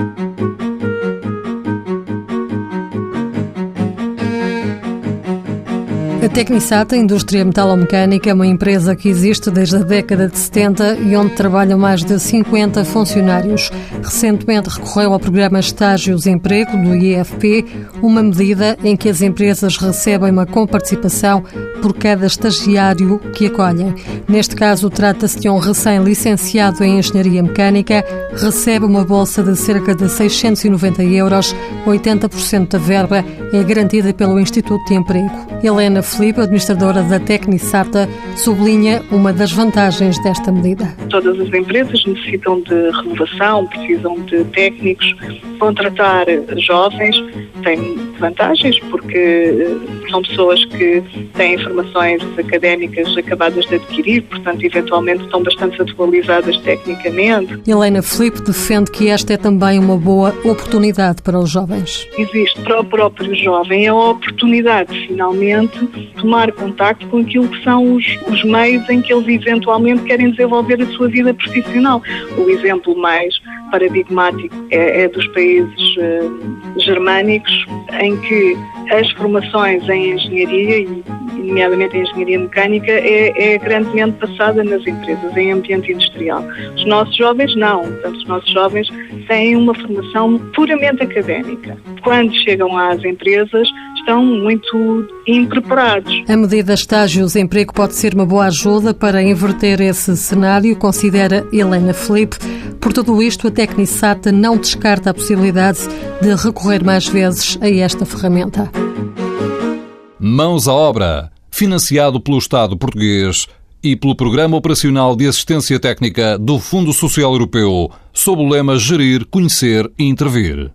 A Tecnisat, a indústria metalomecânica, é uma empresa que existe desde a década de 70 e onde trabalham mais de 50 funcionários. Recentemente recorreu ao programa Estágios Emprego do IFP, uma medida em que as empresas recebem uma comparticipação por cada estagiário que acolhem. Neste caso, trata-se de um recém-licenciado em Engenharia Mecânica, recebe uma bolsa de cerca de 690 euros, 80% da verba é garantida pelo Instituto de Emprego. Helena Felipe, administradora da Tecnisata, sublinha uma das vantagens desta medida. Todas as empresas necessitam de renovação, precisam de técnicos. Contratar jovens tem vantagens porque eh, são pessoas que têm formações académicas acabadas de adquirir, portanto, eventualmente estão bastante atualizadas tecnicamente. Helena Felipe defende que esta é também uma boa oportunidade para os jovens. Existe para o próprio jovem a oportunidade, finalmente, tomar contacto com aquilo que são os, os meios em que eles eventualmente querem desenvolver a sua vida profissional. O exemplo mais paradigmático é, é dos países uh, germânicos, em que as formações em engenharia, e nomeadamente em engenharia mecânica, é, é, grandemente passada nas empresas, em ambiente industrial. Os nossos jovens não, portanto, os nossos jovens têm uma formação puramente académica. Quando chegam às empresas, estão muito impreparados. A medida estágios emprego pode ser uma boa ajuda para inverter esse cenário, considera Helena Felipe. Por tudo isto, a Tecnisata não descarta a possibilidade de recorrer mais vezes a esta ferramenta. Mãos à obra, financiado pelo Estado português e pelo Programa Operacional de Assistência Técnica do Fundo Social Europeu, sob o lema Gerir, Conhecer e Intervir.